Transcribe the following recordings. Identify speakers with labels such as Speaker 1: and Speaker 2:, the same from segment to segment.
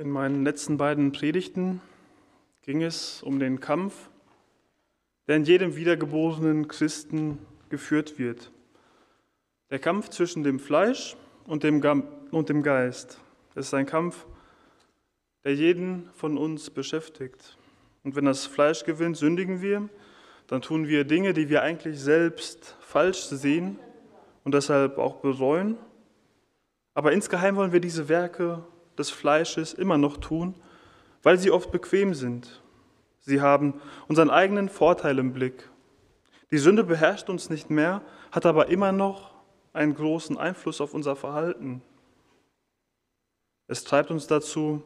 Speaker 1: In meinen letzten beiden Predigten ging es um den Kampf, der in jedem wiedergeborenen Christen geführt wird. Der Kampf zwischen dem Fleisch und dem, und dem Geist. Es ist ein Kampf, der jeden von uns beschäftigt. Und wenn das Fleisch gewinnt, sündigen wir, dann tun wir Dinge, die wir eigentlich selbst falsch sehen und deshalb auch bereuen. Aber insgeheim wollen wir diese Werke des Fleisches immer noch tun, weil sie oft bequem sind. Sie haben unseren eigenen Vorteil im Blick. Die Sünde beherrscht uns nicht mehr, hat aber immer noch einen großen Einfluss auf unser Verhalten. Es treibt uns dazu,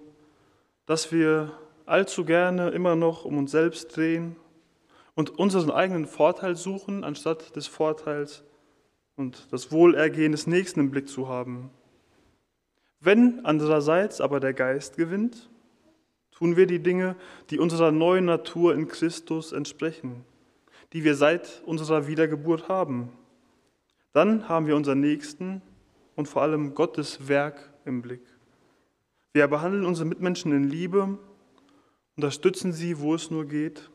Speaker 1: dass wir allzu gerne immer noch um uns selbst drehen und unseren eigenen Vorteil suchen, anstatt des Vorteils und das Wohlergehen des Nächsten im Blick zu haben. Wenn andererseits aber der Geist gewinnt, tun wir die Dinge, die unserer neuen Natur in Christus entsprechen, die wir seit unserer Wiedergeburt haben. Dann haben wir unseren Nächsten und vor allem Gottes Werk im Blick. Wir behandeln unsere Mitmenschen in Liebe, unterstützen sie, wo es nur geht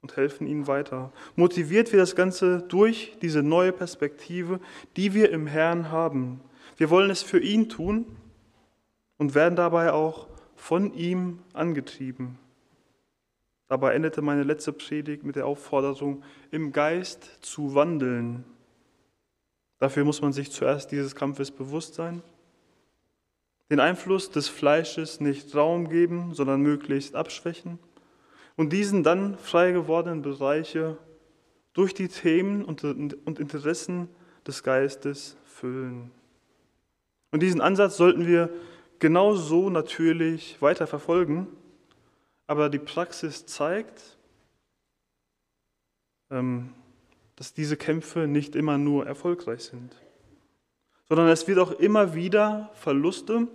Speaker 1: und helfen ihnen weiter. Motiviert wir das Ganze durch diese neue Perspektive, die wir im Herrn haben, wir wollen es für ihn tun und werden dabei auch von ihm angetrieben. Dabei endete meine letzte Predigt mit der Aufforderung, im Geist zu wandeln. Dafür muss man sich zuerst dieses Kampfes bewusst sein, den Einfluss des Fleisches nicht Raum geben, sondern möglichst abschwächen und diesen dann frei gewordenen Bereiche durch die Themen und Interessen des Geistes füllen. Und diesen Ansatz sollten wir genauso natürlich weiter verfolgen. Aber die Praxis zeigt, ähm, dass diese Kämpfe nicht immer nur erfolgreich sind, sondern es wird auch immer wieder Verluste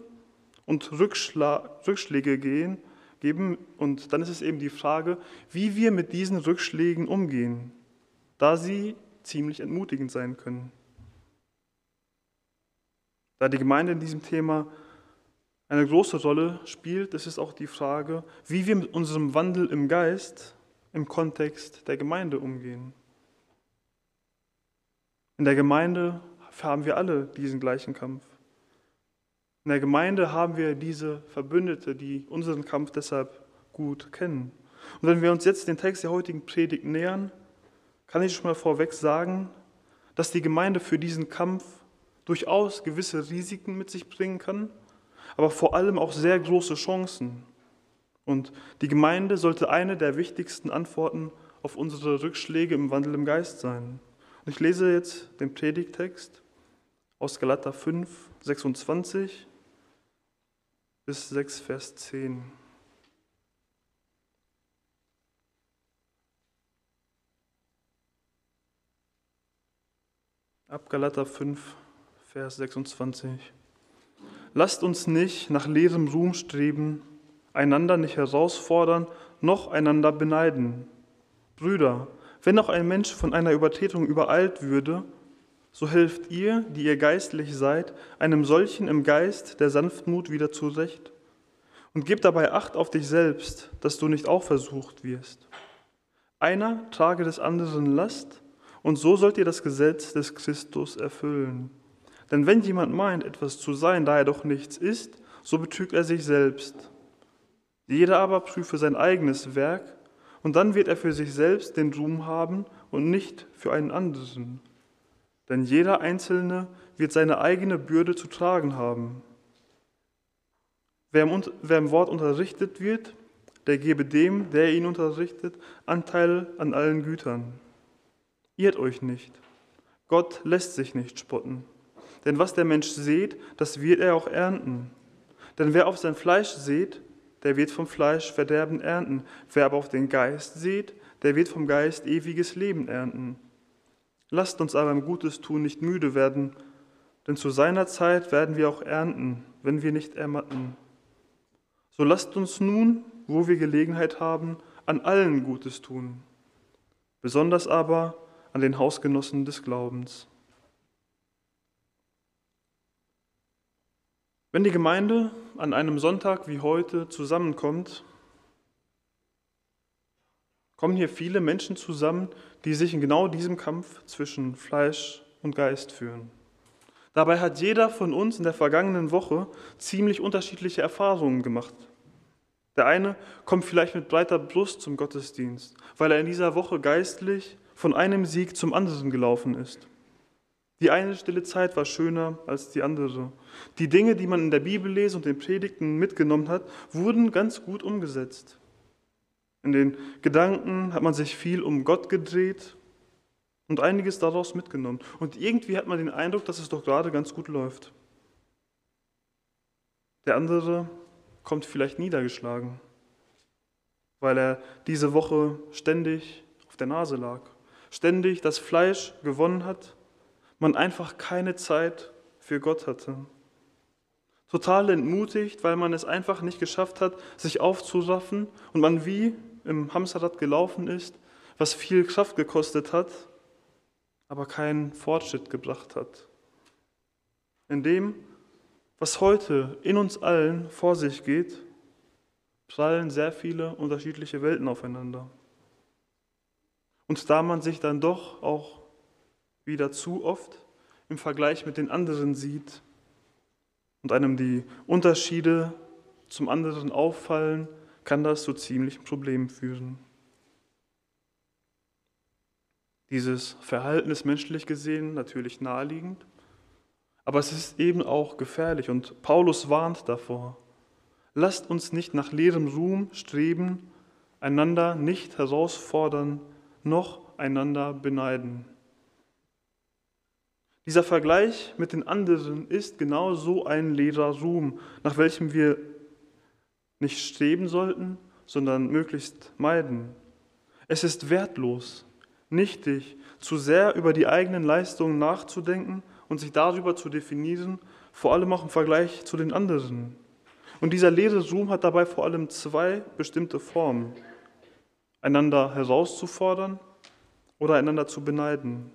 Speaker 1: und Rückschläge gehen, geben. Und dann ist es eben die Frage, wie wir mit diesen Rückschlägen umgehen, da sie ziemlich entmutigend sein können. Da die Gemeinde in diesem Thema eine große Rolle spielt, ist es auch die Frage, wie wir mit unserem Wandel im Geist im Kontext der Gemeinde umgehen. In der Gemeinde haben wir alle diesen gleichen Kampf. In der Gemeinde haben wir diese Verbündete, die unseren Kampf deshalb gut kennen. Und wenn wir uns jetzt den Text der heutigen Predigt nähern, kann ich schon mal vorweg sagen, dass die Gemeinde für diesen Kampf durchaus gewisse Risiken mit sich bringen kann, aber vor allem auch sehr große Chancen. Und die Gemeinde sollte eine der wichtigsten Antworten auf unsere Rückschläge im Wandel im Geist sein. Und ich lese jetzt den Predigtext aus Galater 5, 26 bis 6, Vers 10. Ab Galater 5, Vers 26. Lasst uns nicht nach leerem Ruhm streben, einander nicht herausfordern, noch einander beneiden. Brüder, wenn auch ein Mensch von einer Übertretung übereilt würde, so helft ihr, die ihr geistlich seid, einem solchen im Geist der Sanftmut wieder zurecht. Und gib dabei Acht auf dich selbst, dass du nicht auch versucht wirst. Einer trage des anderen Last, und so sollt ihr das Gesetz des Christus erfüllen. Denn wenn jemand meint, etwas zu sein, da er doch nichts ist, so betrügt er sich selbst. Jeder aber prüfe sein eigenes Werk, und dann wird er für sich selbst den Ruhm haben und nicht für einen anderen. Denn jeder Einzelne wird seine eigene Bürde zu tragen haben. Wer im, wer im Wort unterrichtet wird, der gebe dem, der ihn unterrichtet, Anteil an allen Gütern. Irrt euch nicht. Gott lässt sich nicht spotten. Denn was der Mensch sät, das wird er auch ernten. Denn wer auf sein Fleisch sät, der wird vom Fleisch Verderben ernten. Wer aber auf den Geist sät, der wird vom Geist ewiges Leben ernten. Lasst uns aber im Gutes tun nicht müde werden, denn zu seiner Zeit werden wir auch ernten, wenn wir nicht ermatten. So lasst uns nun, wo wir Gelegenheit haben, an allen Gutes tun, besonders aber an den Hausgenossen des Glaubens. Wenn die Gemeinde an einem Sonntag wie heute zusammenkommt, kommen hier viele Menschen zusammen, die sich in genau diesem Kampf zwischen Fleisch und Geist führen. Dabei hat jeder von uns in der vergangenen Woche ziemlich unterschiedliche Erfahrungen gemacht. Der eine kommt vielleicht mit breiter Brust zum Gottesdienst, weil er in dieser Woche geistlich von einem Sieg zum anderen gelaufen ist. Die eine stille Zeit war schöner als die andere. Die Dinge, die man in der Bibel lese und den Predigten mitgenommen hat, wurden ganz gut umgesetzt. In den Gedanken hat man sich viel um Gott gedreht und einiges daraus mitgenommen. Und irgendwie hat man den Eindruck, dass es doch gerade ganz gut läuft. Der andere kommt vielleicht niedergeschlagen, weil er diese Woche ständig auf der Nase lag, ständig das Fleisch gewonnen hat, man einfach keine Zeit für Gott hatte. Total entmutigt, weil man es einfach nicht geschafft hat, sich aufzuraffen und man wie im Hamsterrad gelaufen ist, was viel Kraft gekostet hat, aber keinen Fortschritt gebracht hat. In dem, was heute in uns allen vor sich geht, prallen sehr viele unterschiedliche Welten aufeinander. Und da man sich dann doch auch wieder zu oft im Vergleich mit den anderen sieht und einem die Unterschiede zum anderen auffallen, kann das zu ziemlichen Problemen führen. Dieses Verhalten ist menschlich gesehen natürlich naheliegend, aber es ist eben auch gefährlich und Paulus warnt davor. Lasst uns nicht nach leerem Ruhm streben, einander nicht herausfordern, noch einander beneiden. Dieser Vergleich mit den anderen ist genau so ein leerer Ruhm, nach welchem wir nicht streben sollten, sondern möglichst meiden. Es ist wertlos, nichtig, zu sehr über die eigenen Leistungen nachzudenken und sich darüber zu definieren, vor allem auch im Vergleich zu den anderen. Und dieser leere Ruhm hat dabei vor allem zwei bestimmte Formen. Einander herauszufordern oder einander zu beneiden.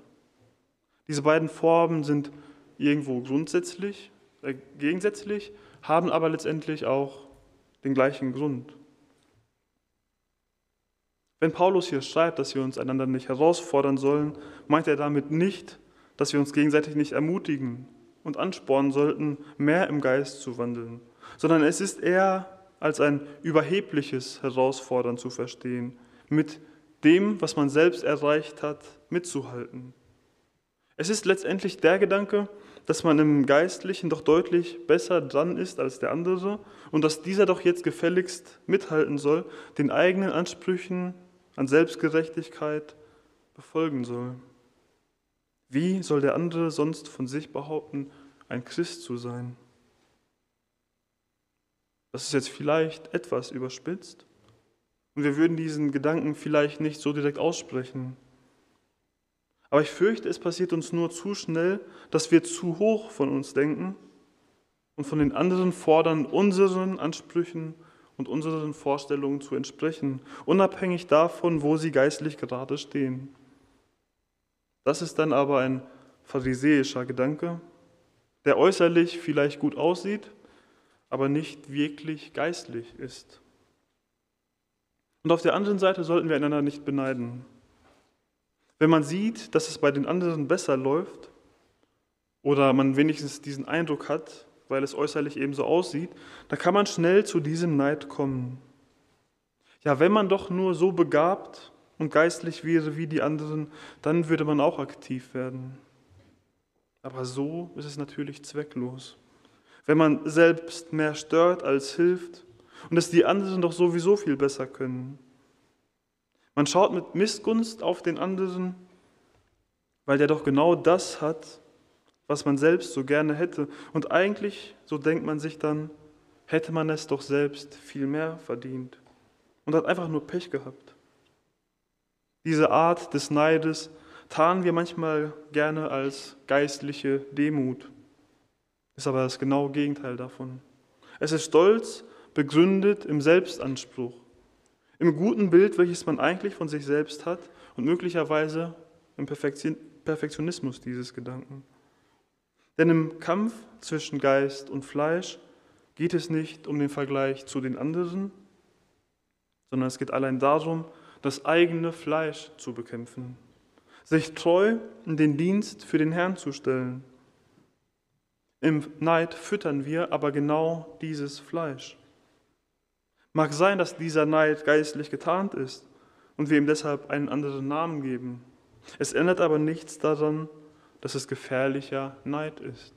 Speaker 1: Diese beiden Formen sind irgendwo grundsätzlich, äh, gegensätzlich, haben aber letztendlich auch den gleichen Grund. Wenn Paulus hier schreibt, dass wir uns einander nicht herausfordern sollen, meint er damit nicht, dass wir uns gegenseitig nicht ermutigen und anspornen sollten, mehr im Geist zu wandeln, sondern es ist eher als ein überhebliches Herausfordern zu verstehen, mit dem, was man selbst erreicht hat, mitzuhalten. Es ist letztendlich der Gedanke, dass man im Geistlichen doch deutlich besser dran ist als der andere und dass dieser doch jetzt gefälligst mithalten soll, den eigenen Ansprüchen an Selbstgerechtigkeit befolgen soll. Wie soll der andere sonst von sich behaupten, ein Christ zu sein? Das ist jetzt vielleicht etwas überspitzt und wir würden diesen Gedanken vielleicht nicht so direkt aussprechen. Aber ich fürchte, es passiert uns nur zu schnell, dass wir zu hoch von uns denken und von den anderen fordern, unseren Ansprüchen und unseren Vorstellungen zu entsprechen, unabhängig davon, wo sie geistlich gerade stehen. Das ist dann aber ein pharisäischer Gedanke, der äußerlich vielleicht gut aussieht, aber nicht wirklich geistlich ist. Und auf der anderen Seite sollten wir einander nicht beneiden. Wenn man sieht, dass es bei den anderen besser läuft oder man wenigstens diesen Eindruck hat, weil es äußerlich eben so aussieht, dann kann man schnell zu diesem Neid kommen. Ja, wenn man doch nur so begabt und geistlich wäre wie die anderen, dann würde man auch aktiv werden. Aber so ist es natürlich zwecklos. Wenn man selbst mehr stört als hilft und es die anderen doch sowieso viel besser können. Man schaut mit Missgunst auf den anderen, weil der doch genau das hat, was man selbst so gerne hätte. Und eigentlich, so denkt man sich dann, hätte man es doch selbst viel mehr verdient und hat einfach nur Pech gehabt. Diese Art des Neides tarnen wir manchmal gerne als geistliche Demut, ist aber das genaue Gegenteil davon. Es ist Stolz, begründet im Selbstanspruch im guten Bild, welches man eigentlich von sich selbst hat und möglicherweise im Perfektionismus dieses Gedanken. Denn im Kampf zwischen Geist und Fleisch geht es nicht um den Vergleich zu den anderen, sondern es geht allein darum, das eigene Fleisch zu bekämpfen, sich treu in den Dienst für den Herrn zu stellen. Im Neid füttern wir aber genau dieses Fleisch. Mag sein, dass dieser Neid geistlich getarnt ist und wir ihm deshalb einen anderen Namen geben. Es ändert aber nichts daran, dass es gefährlicher Neid ist.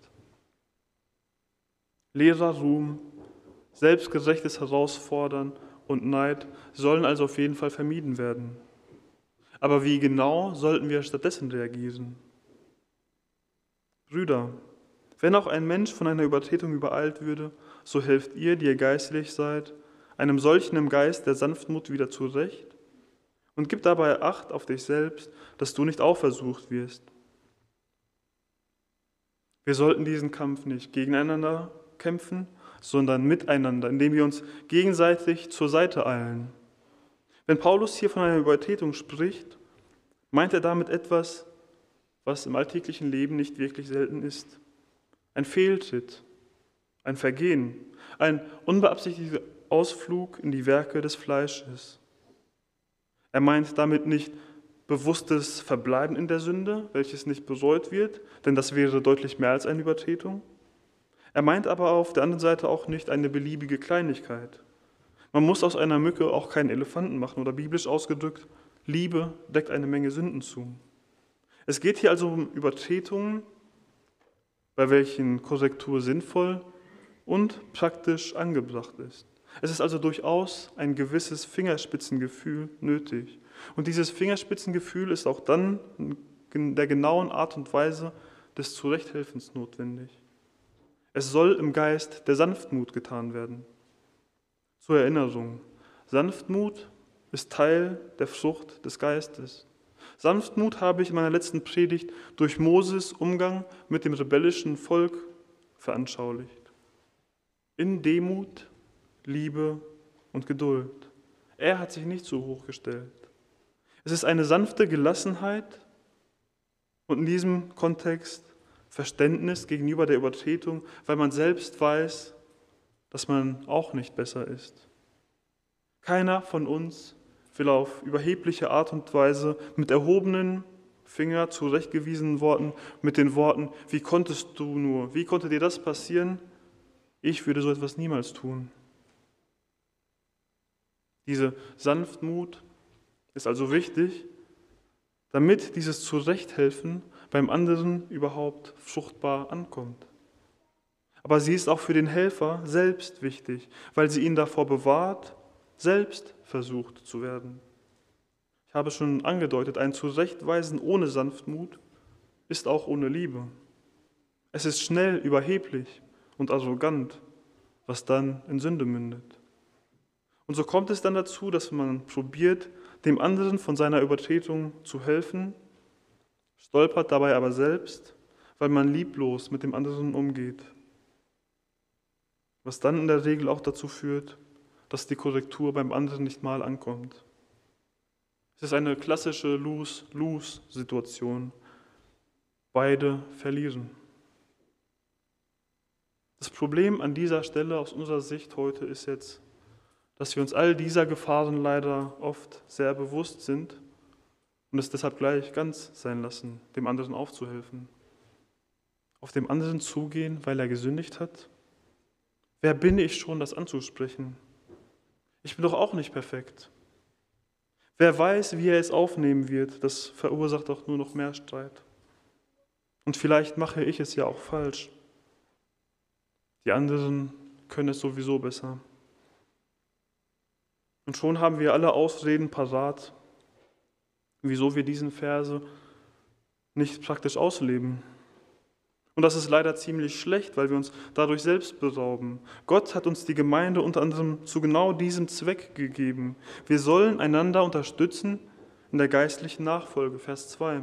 Speaker 1: Leerer Ruhm, selbstgerechtes Herausfordern und Neid sollen also auf jeden Fall vermieden werden. Aber wie genau sollten wir stattdessen reagieren? Brüder, wenn auch ein Mensch von einer Übertretung übereilt würde, so helft ihr, die ihr geistlich seid, einem solchen im Geist der Sanftmut wieder zurecht und gib dabei Acht auf dich selbst, dass du nicht auch versucht wirst. Wir sollten diesen Kampf nicht gegeneinander kämpfen, sondern miteinander, indem wir uns gegenseitig zur Seite eilen. Wenn Paulus hier von einer Übertretung spricht, meint er damit etwas, was im alltäglichen Leben nicht wirklich selten ist. Ein Fehltritt, ein Vergehen, ein unbeabsichtigter Ausflug in die Werke des Fleisches. Er meint damit nicht bewusstes Verbleiben in der Sünde, welches nicht bereut wird, denn das wäre deutlich mehr als eine Übertretung. Er meint aber auf der anderen Seite auch nicht eine beliebige Kleinigkeit. Man muss aus einer Mücke auch keinen Elefanten machen oder biblisch ausgedrückt, Liebe deckt eine Menge Sünden zu. Es geht hier also um Übertretungen, bei welchen Korrektur sinnvoll und praktisch angebracht ist. Es ist also durchaus ein gewisses Fingerspitzengefühl nötig. Und dieses Fingerspitzengefühl ist auch dann in der genauen Art und Weise des Zurechthelfens notwendig. Es soll im Geist der Sanftmut getan werden. Zur Erinnerung, Sanftmut ist Teil der Frucht des Geistes. Sanftmut habe ich in meiner letzten Predigt durch Moses Umgang mit dem rebellischen Volk veranschaulicht. In Demut, Liebe und Geduld. Er hat sich nicht so hoch gestellt. Es ist eine sanfte Gelassenheit und in diesem Kontext Verständnis gegenüber der Übertretung, weil man selbst weiß, dass man auch nicht besser ist. Keiner von uns will auf überhebliche Art und Weise mit erhobenen Finger zurechtgewiesenen Worten, mit den Worten, wie konntest du nur, wie konnte dir das passieren? Ich würde so etwas niemals tun. Diese Sanftmut ist also wichtig, damit dieses Zurechthelfen beim anderen überhaupt fruchtbar ankommt. Aber sie ist auch für den Helfer selbst wichtig, weil sie ihn davor bewahrt, selbst versucht zu werden. Ich habe schon angedeutet, ein Zurechtweisen ohne Sanftmut ist auch ohne Liebe. Es ist schnell überheblich und arrogant, was dann in Sünde mündet. Und so kommt es dann dazu, dass man probiert, dem anderen von seiner Übertretung zu helfen stolpert dabei aber selbst, weil man lieblos mit dem anderen umgeht. Was dann in der Regel auch dazu führt, dass die Korrektur beim anderen nicht mal ankommt. Es ist eine klassische Lose-Lose-Situation. Beide verlieren. Das Problem an dieser Stelle aus unserer Sicht heute ist jetzt, dass wir uns all dieser Gefahren leider oft sehr bewusst sind und es deshalb gleich ganz sein lassen, dem anderen aufzuhelfen. Auf dem anderen zugehen, weil er gesündigt hat? Wer bin ich schon, das anzusprechen? Ich bin doch auch nicht perfekt. Wer weiß, wie er es aufnehmen wird, das verursacht doch nur noch mehr Streit. Und vielleicht mache ich es ja auch falsch. Die anderen können es sowieso besser. Und schon haben wir alle Ausreden parat, wieso wir diesen Verse nicht praktisch ausleben. Und das ist leider ziemlich schlecht, weil wir uns dadurch selbst berauben. Gott hat uns die Gemeinde unter anderem zu genau diesem Zweck gegeben. Wir sollen einander unterstützen in der geistlichen Nachfolge. Vers 2.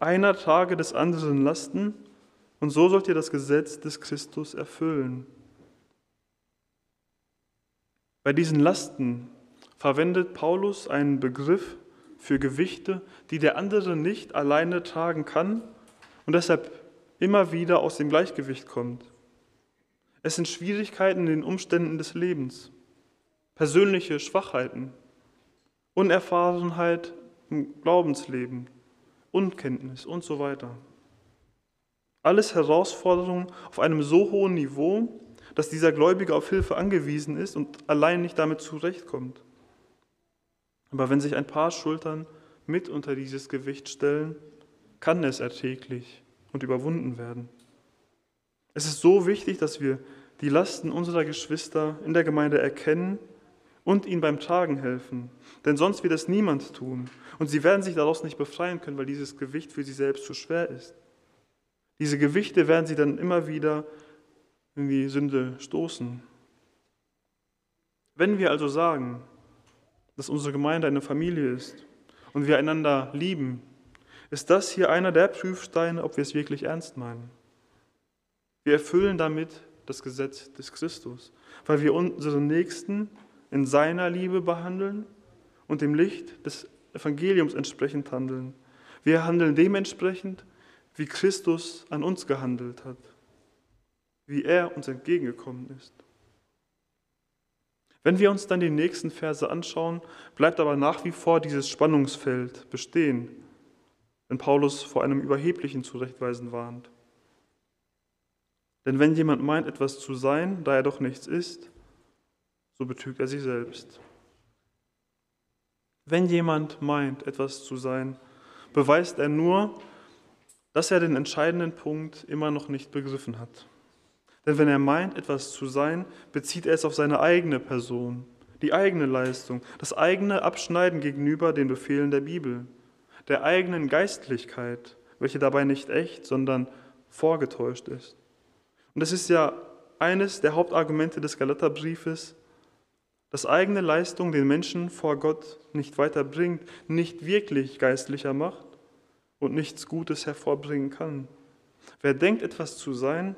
Speaker 1: Einer trage des anderen Lasten und so sollt ihr das Gesetz des Christus erfüllen. Bei diesen Lasten verwendet Paulus einen Begriff, für Gewichte, die der andere nicht alleine tragen kann und deshalb immer wieder aus dem Gleichgewicht kommt. Es sind Schwierigkeiten in den Umständen des Lebens, persönliche Schwachheiten, Unerfahrenheit im Glaubensleben, Unkenntnis und so weiter. Alles Herausforderungen auf einem so hohen Niveau, dass dieser Gläubige auf Hilfe angewiesen ist und allein nicht damit zurechtkommt. Aber wenn sich ein paar Schultern mit unter dieses Gewicht stellen, kann es erträglich und überwunden werden. Es ist so wichtig, dass wir die Lasten unserer Geschwister in der Gemeinde erkennen und ihnen beim Tragen helfen. Denn sonst wird es niemand tun. Und sie werden sich daraus nicht befreien können, weil dieses Gewicht für sie selbst zu schwer ist. Diese Gewichte werden sie dann immer wieder in die Sünde stoßen. Wenn wir also sagen, dass unsere Gemeinde eine Familie ist und wir einander lieben, ist das hier einer der Prüfsteine, ob wir es wirklich ernst meinen. Wir erfüllen damit das Gesetz des Christus, weil wir unseren Nächsten in seiner Liebe behandeln und dem Licht des Evangeliums entsprechend handeln. Wir handeln dementsprechend, wie Christus an uns gehandelt hat, wie er uns entgegengekommen ist. Wenn wir uns dann die nächsten Verse anschauen, bleibt aber nach wie vor dieses Spannungsfeld bestehen, wenn Paulus vor einem überheblichen Zurechtweisen warnt. Denn wenn jemand meint, etwas zu sein, da er doch nichts ist, so betrügt er sich selbst. Wenn jemand meint, etwas zu sein, beweist er nur, dass er den entscheidenden Punkt immer noch nicht begriffen hat. Denn wenn er meint, etwas zu sein, bezieht er es auf seine eigene Person, die eigene Leistung, das eigene Abschneiden gegenüber den Befehlen der Bibel, der eigenen Geistlichkeit, welche dabei nicht echt, sondern vorgetäuscht ist. Und das ist ja eines der Hauptargumente des Galaterbriefes, dass eigene Leistung den Menschen vor Gott nicht weiterbringt, nicht wirklich geistlicher macht und nichts Gutes hervorbringen kann. Wer denkt, etwas zu sein,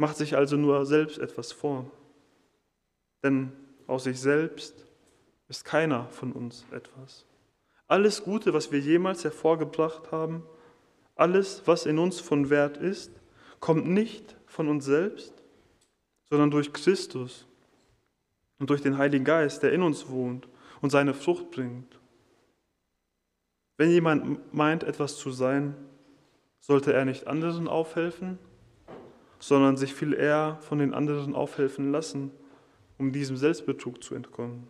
Speaker 1: macht sich also nur selbst etwas vor. Denn aus sich selbst ist keiner von uns etwas. Alles Gute, was wir jemals hervorgebracht haben, alles, was in uns von Wert ist, kommt nicht von uns selbst, sondern durch Christus und durch den Heiligen Geist, der in uns wohnt und seine Frucht bringt. Wenn jemand meint, etwas zu sein, sollte er nicht anderen aufhelfen, sondern sich viel eher von den anderen aufhelfen lassen, um diesem Selbstbetrug zu entkommen.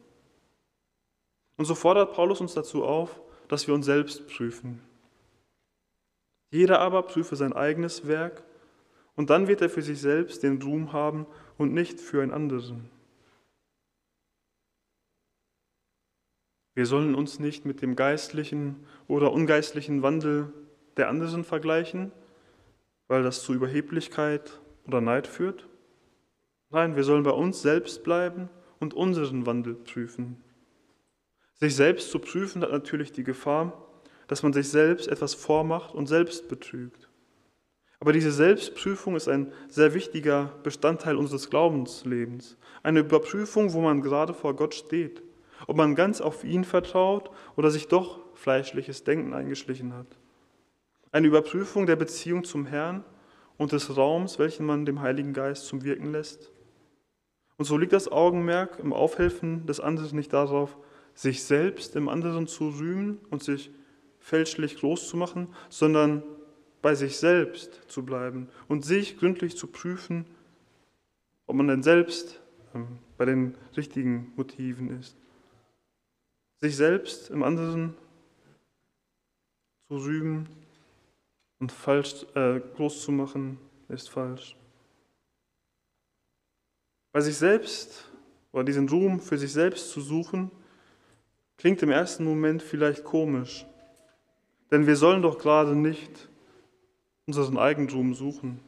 Speaker 1: Und so fordert Paulus uns dazu auf, dass wir uns selbst prüfen. Jeder aber prüfe sein eigenes Werk und dann wird er für sich selbst den Ruhm haben und nicht für einen anderen. Wir sollen uns nicht mit dem geistlichen oder ungeistlichen Wandel der anderen vergleichen, weil das zu Überheblichkeit oder Neid führt. Nein, wir sollen bei uns selbst bleiben und unseren Wandel prüfen. Sich selbst zu prüfen hat natürlich die Gefahr, dass man sich selbst etwas vormacht und selbst betrügt. Aber diese Selbstprüfung ist ein sehr wichtiger Bestandteil unseres Glaubenslebens. Eine Überprüfung, wo man gerade vor Gott steht ob man ganz auf ihn vertraut oder sich doch fleischliches Denken eingeschlichen hat. Eine Überprüfung der Beziehung zum Herrn und des Raums, welchen man dem Heiligen Geist zum Wirken lässt. Und so liegt das Augenmerk im Aufhelfen des anderen nicht darauf, sich selbst im anderen zu rühmen und sich fälschlich groß zu machen, sondern bei sich selbst zu bleiben und sich gründlich zu prüfen, ob man denn selbst ähm, bei den richtigen Motiven ist. Sich selbst im anderen zu rühmen und falsch äh, groß zu machen, ist falsch. Bei sich selbst oder diesen Ruhm für sich selbst zu suchen, klingt im ersten Moment vielleicht komisch. Denn wir sollen doch gerade nicht unseren Eigentum suchen.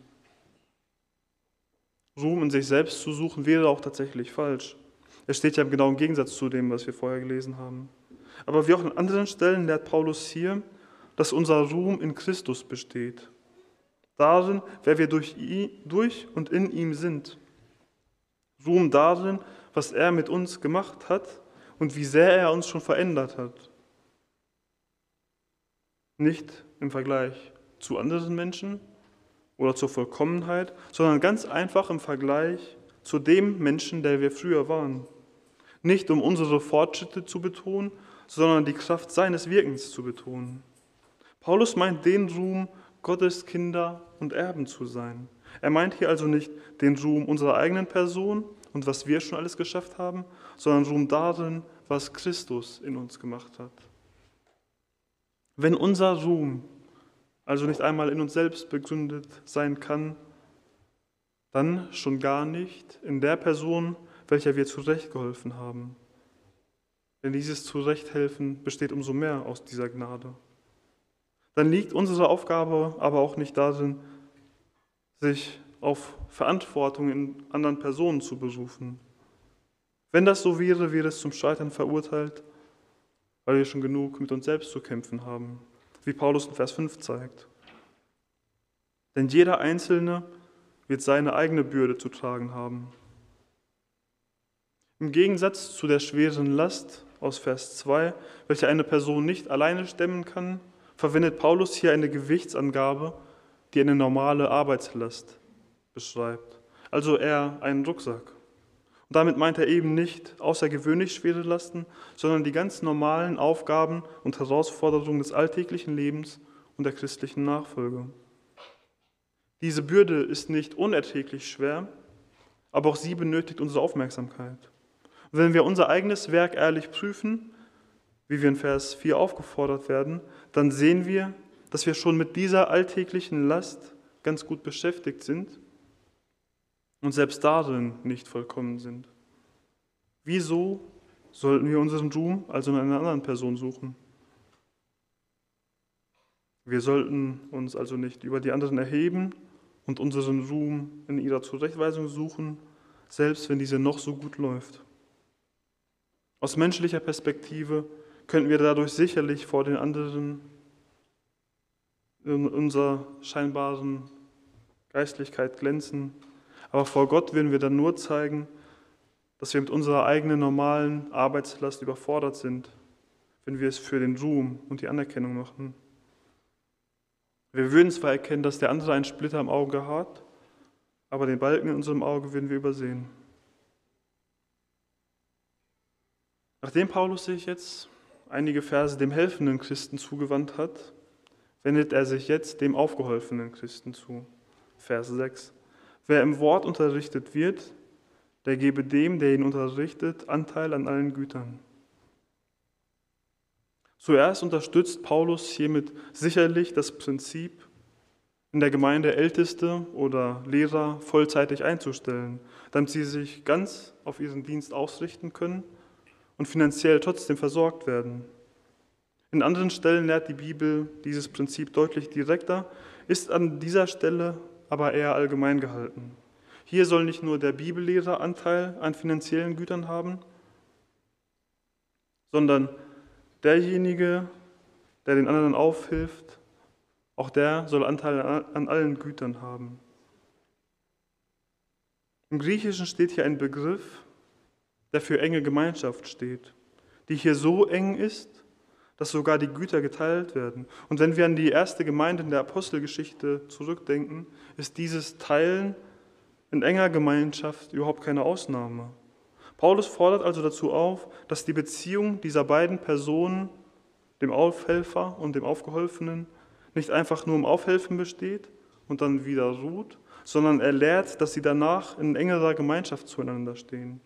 Speaker 1: Ruhm in sich selbst zu suchen wäre auch tatsächlich falsch. Es steht ja im genauen Gegensatz zu dem, was wir vorher gelesen haben. Aber wie auch an anderen Stellen lehrt Paulus hier, dass unser Ruhm in Christus besteht. Darin, wer wir durch, ihn, durch und in ihm sind. Ruhm darin, was er mit uns gemacht hat und wie sehr er uns schon verändert hat. Nicht im Vergleich zu anderen Menschen, oder zur Vollkommenheit, sondern ganz einfach im Vergleich zu dem Menschen, der wir früher waren. Nicht um unsere Fortschritte zu betonen, sondern die Kraft seines Wirkens zu betonen. Paulus meint den Ruhm, Gottes Kinder und Erben zu sein. Er meint hier also nicht den Ruhm unserer eigenen Person und was wir schon alles geschafft haben, sondern Ruhm darin, was Christus in uns gemacht hat. Wenn unser Ruhm also nicht einmal in uns selbst begründet sein kann, dann schon gar nicht in der Person, welcher wir zurechtgeholfen haben. Denn dieses Zurechthelfen besteht umso mehr aus dieser Gnade. Dann liegt unsere Aufgabe aber auch nicht darin, sich auf Verantwortung in anderen Personen zu berufen. Wenn das so wäre, wäre es zum Scheitern verurteilt, weil wir schon genug mit uns selbst zu kämpfen haben, wie Paulus in Vers 5 zeigt. Denn jeder Einzelne wird seine eigene Bürde zu tragen haben. Im Gegensatz zu der schweren Last aus Vers 2, welche eine Person nicht alleine stemmen kann, verwendet Paulus hier eine Gewichtsangabe, die eine normale Arbeitslast beschreibt. Also eher einen Rucksack. Und damit meint er eben nicht außergewöhnlich schwere Lasten, sondern die ganz normalen Aufgaben und Herausforderungen des alltäglichen Lebens und der christlichen Nachfolge. Diese Bürde ist nicht unerträglich schwer, aber auch sie benötigt unsere Aufmerksamkeit. Und wenn wir unser eigenes Werk ehrlich prüfen, wie wir in Vers 4 aufgefordert werden, dann sehen wir, dass wir schon mit dieser alltäglichen Last ganz gut beschäftigt sind und selbst darin nicht vollkommen sind. Wieso sollten wir unseren Ruhm also in einer anderen Person suchen? Wir sollten uns also nicht über die anderen erheben und unseren Ruhm in ihrer Zurechtweisung suchen, selbst wenn diese noch so gut läuft. Aus menschlicher Perspektive könnten wir dadurch sicherlich vor den anderen in unserer scheinbaren Geistlichkeit glänzen, aber vor Gott würden wir dann nur zeigen, dass wir mit unserer eigenen normalen Arbeitslast überfordert sind, wenn wir es für den Ruhm und die Anerkennung machen. Wir würden zwar erkennen, dass der andere einen Splitter im Auge hat, aber den Balken in unserem Auge würden wir übersehen. Nachdem Paulus sich jetzt einige Verse dem helfenden Christen zugewandt hat, wendet er sich jetzt dem aufgeholfenen Christen zu. Vers 6. Wer im Wort unterrichtet wird, der gebe dem, der ihn unterrichtet, Anteil an allen Gütern. Zuerst unterstützt Paulus hiermit sicherlich das Prinzip, in der Gemeinde Älteste oder Lehrer vollzeitig einzustellen, damit sie sich ganz auf ihren Dienst ausrichten können und finanziell trotzdem versorgt werden. In anderen Stellen lehrt die Bibel dieses Prinzip deutlich direkter, ist an dieser Stelle aber eher allgemein gehalten. Hier soll nicht nur der Bibellehrer Anteil an finanziellen Gütern haben, sondern derjenige, der den anderen aufhilft, auch der soll Anteil an allen Gütern haben. Im Griechischen steht hier ein Begriff, der für enge Gemeinschaft steht, die hier so eng ist, dass sogar die Güter geteilt werden. Und wenn wir an die erste Gemeinde in der Apostelgeschichte zurückdenken, ist dieses Teilen in enger Gemeinschaft überhaupt keine Ausnahme. Paulus fordert also dazu auf, dass die Beziehung dieser beiden Personen, dem Aufhelfer und dem Aufgeholfenen, nicht einfach nur im Aufhelfen besteht und dann wieder ruht, sondern er lehrt, dass sie danach in engerer Gemeinschaft zueinander stehen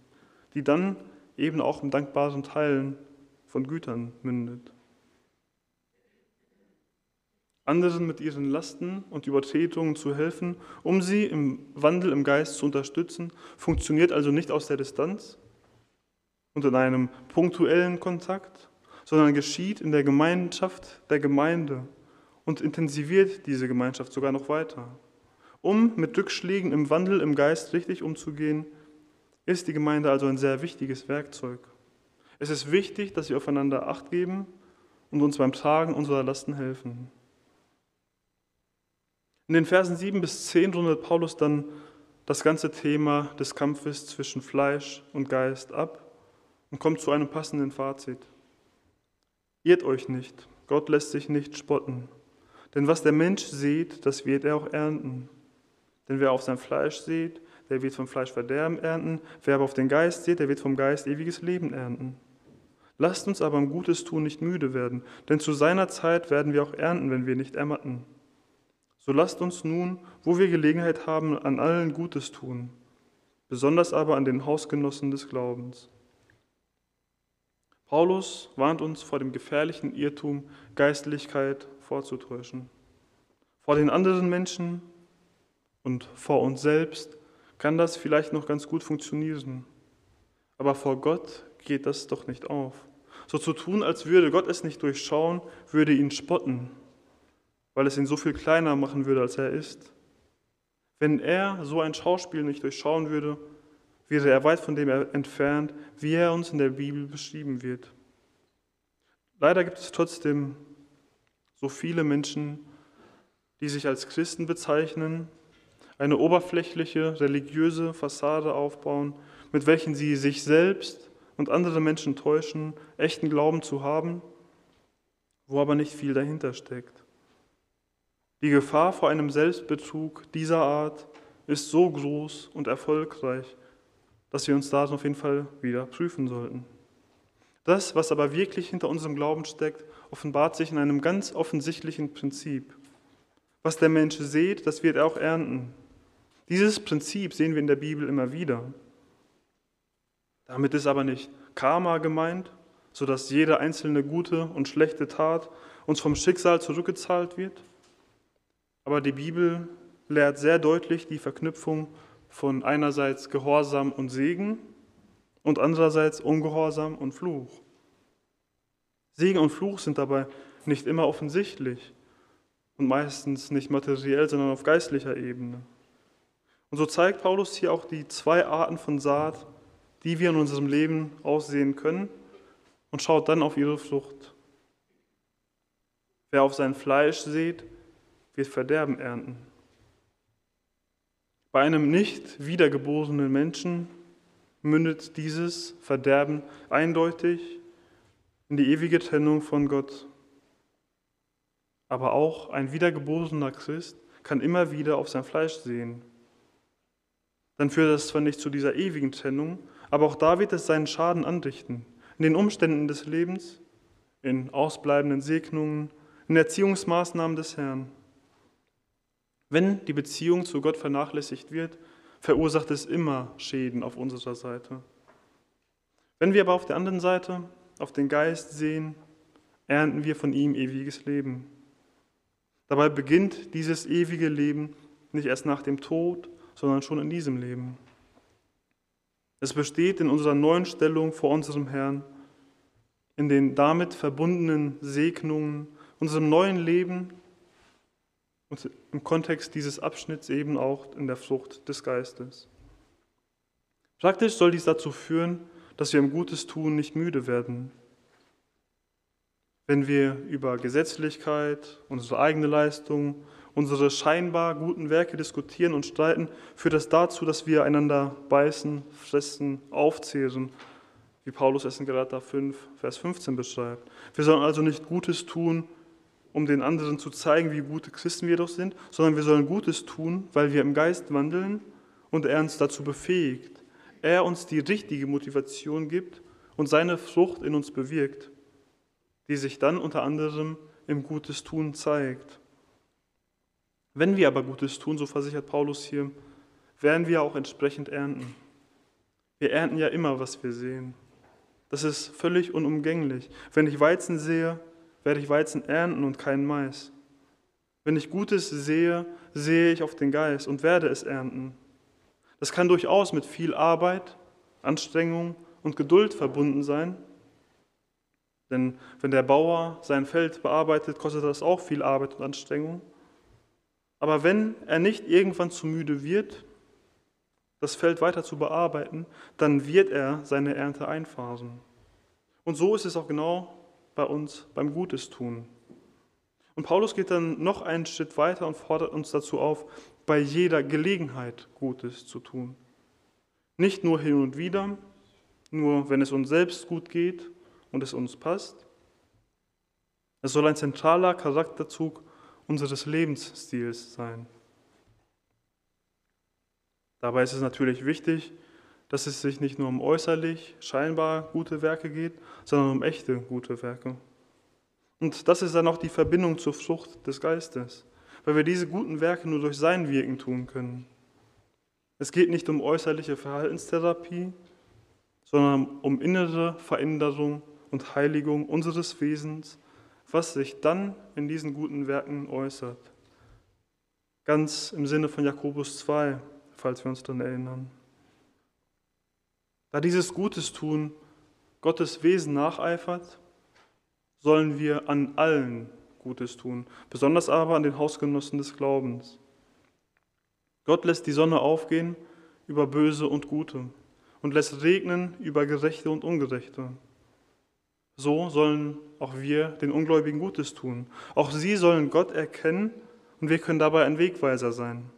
Speaker 1: die dann eben auch im dankbaren Teilen von Gütern mündet. Anderen mit ihren Lasten und Übertretungen zu helfen, um sie im Wandel im Geist zu unterstützen, funktioniert also nicht aus der Distanz und in einem punktuellen Kontakt, sondern geschieht in der Gemeinschaft der Gemeinde und intensiviert diese Gemeinschaft sogar noch weiter. Um mit Rückschlägen im Wandel im Geist richtig umzugehen, ist die Gemeinde also ein sehr wichtiges Werkzeug. Es ist wichtig, dass wir aufeinander Acht geben und uns beim Tragen unserer Lasten helfen. In den Versen 7 bis 10 rundet Paulus dann das ganze Thema des Kampfes zwischen Fleisch und Geist ab und kommt zu einem passenden Fazit. Irrt euch nicht, Gott lässt sich nicht spotten, denn was der Mensch sieht, das wird er auch ernten. Denn wer auf sein Fleisch sieht, der wird vom Fleisch Verderben ernten. Wer aber auf den Geist sieht, der wird vom Geist ewiges Leben ernten. Lasst uns aber im Gutes tun nicht müde werden, denn zu seiner Zeit werden wir auch ernten, wenn wir nicht ermatten. So lasst uns nun, wo wir Gelegenheit haben, an allen Gutes tun, besonders aber an den Hausgenossen des Glaubens. Paulus warnt uns vor dem gefährlichen Irrtum, Geistlichkeit vorzutäuschen. Vor den anderen Menschen und vor uns selbst kann das vielleicht noch ganz gut funktionieren. Aber vor Gott geht das doch nicht auf. So zu tun, als würde Gott es nicht durchschauen, würde ihn spotten, weil es ihn so viel kleiner machen würde, als er ist. Wenn er so ein Schauspiel nicht durchschauen würde, wäre er weit von dem entfernt, wie er uns in der Bibel beschrieben wird. Leider gibt es trotzdem so viele Menschen, die sich als Christen bezeichnen, eine oberflächliche religiöse Fassade aufbauen, mit welchen sie sich selbst und andere Menschen täuschen, echten Glauben zu haben, wo aber nicht viel dahinter steckt. Die Gefahr vor einem Selbstbetrug dieser Art ist so groß und erfolgreich, dass wir uns da auf jeden Fall wieder prüfen sollten. Das, was aber wirklich hinter unserem Glauben steckt, offenbart sich in einem ganz offensichtlichen Prinzip. Was der Mensch sieht, das wird er auch ernten. Dieses Prinzip sehen wir in der Bibel immer wieder. Damit ist aber nicht Karma gemeint, sodass jede einzelne gute und schlechte Tat uns vom Schicksal zurückgezahlt wird. Aber die Bibel lehrt sehr deutlich die Verknüpfung von einerseits Gehorsam und Segen und andererseits Ungehorsam und Fluch. Segen und Fluch sind dabei nicht immer offensichtlich und meistens nicht materiell, sondern auf geistlicher Ebene. Und so zeigt Paulus hier auch die zwei Arten von Saat, die wir in unserem Leben aussehen können und schaut dann auf ihre Frucht. Wer auf sein Fleisch sät, wird Verderben ernten. Bei einem nicht wiedergeborenen Menschen mündet dieses Verderben eindeutig in die ewige Trennung von Gott. Aber auch ein wiedergeborener Christ kann immer wieder auf sein Fleisch sehen dann führt das zwar nicht zu dieser ewigen Trennung, aber auch da wird es seinen Schaden anrichten. In den Umständen des Lebens, in ausbleibenden Segnungen, in Erziehungsmaßnahmen des Herrn. Wenn die Beziehung zu Gott vernachlässigt wird, verursacht es immer Schäden auf unserer Seite. Wenn wir aber auf der anderen Seite auf den Geist sehen, ernten wir von ihm ewiges Leben. Dabei beginnt dieses ewige Leben nicht erst nach dem Tod, sondern schon in diesem Leben. Es besteht in unserer neuen Stellung vor unserem Herrn, in den damit verbundenen Segnungen, unserem neuen Leben und im Kontext dieses Abschnitts eben auch in der Frucht des Geistes. Praktisch soll dies dazu führen, dass wir im Gutes tun nicht müde werden. Wenn wir über Gesetzlichkeit, unsere eigene Leistung unsere scheinbar guten Werke diskutieren und streiten, führt das dazu, dass wir einander beißen, fressen, aufzehren, wie Paulus es in Galater 5, Vers 15 beschreibt. Wir sollen also nicht Gutes tun, um den anderen zu zeigen, wie gute Christen wir doch sind, sondern wir sollen Gutes tun, weil wir im Geist wandeln und er uns dazu befähigt. Er uns die richtige Motivation gibt und seine Frucht in uns bewirkt, die sich dann unter anderem im Gutes tun zeigt. Wenn wir aber Gutes tun, so versichert Paulus hier, werden wir auch entsprechend ernten. Wir ernten ja immer, was wir sehen. Das ist völlig unumgänglich. Wenn ich Weizen sehe, werde ich Weizen ernten und keinen Mais. Wenn ich Gutes sehe, sehe ich auf den Geist und werde es ernten. Das kann durchaus mit viel Arbeit, Anstrengung und Geduld verbunden sein. Denn wenn der Bauer sein Feld bearbeitet, kostet das auch viel Arbeit und Anstrengung. Aber wenn er nicht irgendwann zu müde wird, das Feld weiter zu bearbeiten, dann wird er seine Ernte einphasen. Und so ist es auch genau bei uns beim Gutes tun. Und Paulus geht dann noch einen Schritt weiter und fordert uns dazu auf, bei jeder Gelegenheit Gutes zu tun. Nicht nur hin und wieder, nur wenn es uns selbst gut geht und es uns passt. Es soll ein zentraler Charakterzug unseres Lebensstils sein. Dabei ist es natürlich wichtig, dass es sich nicht nur um äußerlich scheinbar gute Werke geht, sondern um echte gute Werke. Und das ist dann auch die Verbindung zur Frucht des Geistes, weil wir diese guten Werke nur durch sein Wirken tun können. Es geht nicht um äußerliche Verhaltenstherapie, sondern um innere Veränderung und Heiligung unseres Wesens, was sich dann in diesen guten Werken äußert. Ganz im Sinne von Jakobus 2, falls wir uns dann erinnern. Da dieses Gutes tun Gottes Wesen nacheifert, sollen wir an allen Gutes tun, besonders aber an den Hausgenossen des Glaubens. Gott lässt die Sonne aufgehen über Böse und Gute und lässt regnen über Gerechte und Ungerechte. So sollen auch wir den Ungläubigen Gutes tun. Auch sie sollen Gott erkennen und wir können dabei ein Wegweiser sein.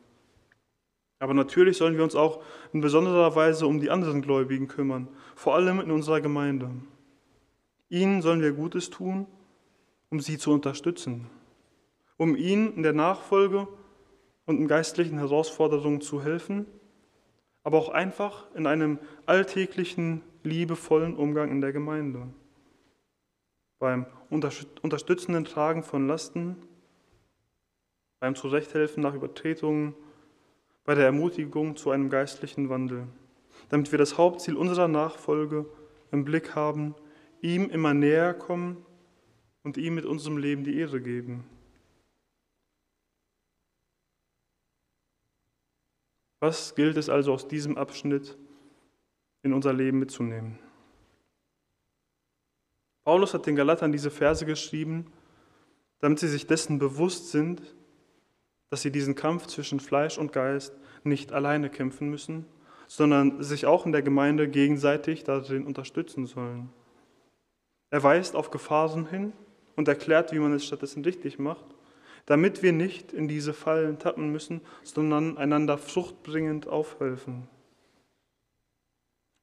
Speaker 1: Aber natürlich sollen wir uns auch in besonderer Weise um die anderen Gläubigen kümmern, vor allem in unserer Gemeinde. Ihnen sollen wir Gutes tun, um sie zu unterstützen, um ihnen in der Nachfolge und in geistlichen Herausforderungen zu helfen, aber auch einfach in einem alltäglichen, liebevollen Umgang in der Gemeinde. Beim unterstützenden Tragen von Lasten, beim Zurechthelfen nach Übertretungen, bei der Ermutigung zu einem geistlichen Wandel, damit wir das Hauptziel unserer Nachfolge im Blick haben, ihm immer näher kommen und ihm mit unserem Leben die Ehre geben. Was gilt es also aus diesem Abschnitt in unser Leben mitzunehmen? Paulus hat den Galatern diese Verse geschrieben, damit sie sich dessen bewusst sind, dass sie diesen Kampf zwischen Fleisch und Geist nicht alleine kämpfen müssen, sondern sich auch in der Gemeinde gegenseitig darin unterstützen sollen. Er weist auf Gefahren hin und erklärt, wie man es stattdessen richtig macht, damit wir nicht in diese Fallen tappen müssen, sondern einander fruchtbringend aufhelfen.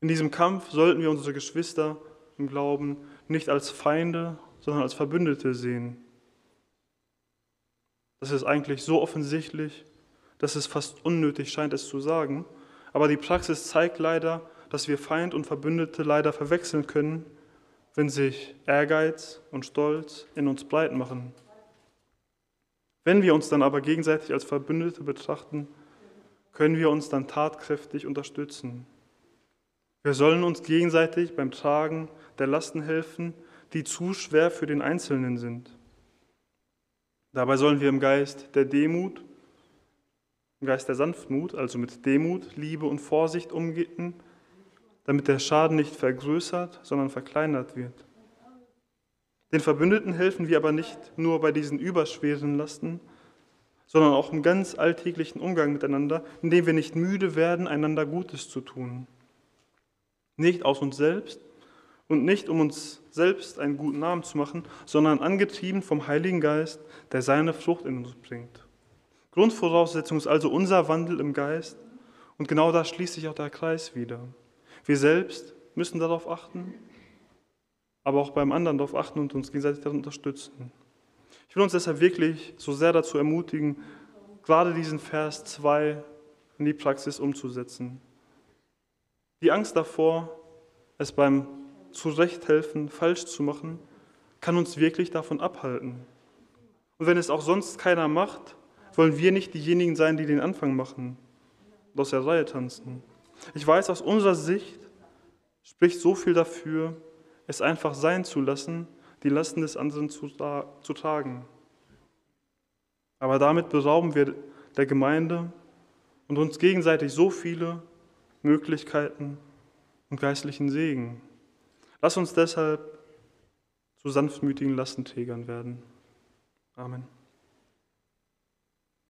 Speaker 1: In diesem Kampf sollten wir unsere Geschwister im Glauben nicht als Feinde, sondern als Verbündete sehen. Das ist eigentlich so offensichtlich, dass es fast unnötig scheint, es zu sagen. Aber die Praxis zeigt leider, dass wir Feind und Verbündete leider verwechseln können, wenn sich Ehrgeiz und Stolz in uns breit machen. Wenn wir uns dann aber gegenseitig als Verbündete betrachten, können wir uns dann tatkräftig unterstützen. Wir sollen uns gegenseitig beim Tragen der Lasten helfen, die zu schwer für den Einzelnen sind. Dabei sollen wir im Geist der Demut, im Geist der Sanftmut, also mit Demut, Liebe und Vorsicht umgehen, damit der Schaden nicht vergrößert, sondern verkleinert wird. Den Verbündeten helfen wir aber nicht nur bei diesen überschweren Lasten, sondern auch im ganz alltäglichen Umgang miteinander, indem wir nicht müde werden, einander Gutes zu tun. Nicht aus uns selbst und nicht um uns selbst einen guten Namen zu machen, sondern angetrieben vom Heiligen Geist, der seine Frucht in uns bringt. Grundvoraussetzung ist also unser Wandel im Geist und genau da schließt sich auch der Kreis wieder. Wir selbst müssen darauf achten, aber auch beim anderen darauf achten und uns gegenseitig darin unterstützen. Ich will uns deshalb wirklich so sehr dazu ermutigen, gerade diesen Vers 2 in die Praxis umzusetzen. Die Angst davor, es beim Zurechthelfen falsch zu machen, kann uns wirklich davon abhalten. Und wenn es auch sonst keiner macht, wollen wir nicht diejenigen sein, die den Anfang machen und aus der Reihe tanzen. Ich weiß, aus unserer Sicht spricht so viel dafür, es einfach sein zu lassen, die Lasten des anderen zu, zu tragen. Aber damit berauben wir der Gemeinde und uns gegenseitig so viele Möglichkeiten und geistlichen Segen. Lass uns deshalb zu sanftmütigen Lastenträgern werden. Amen.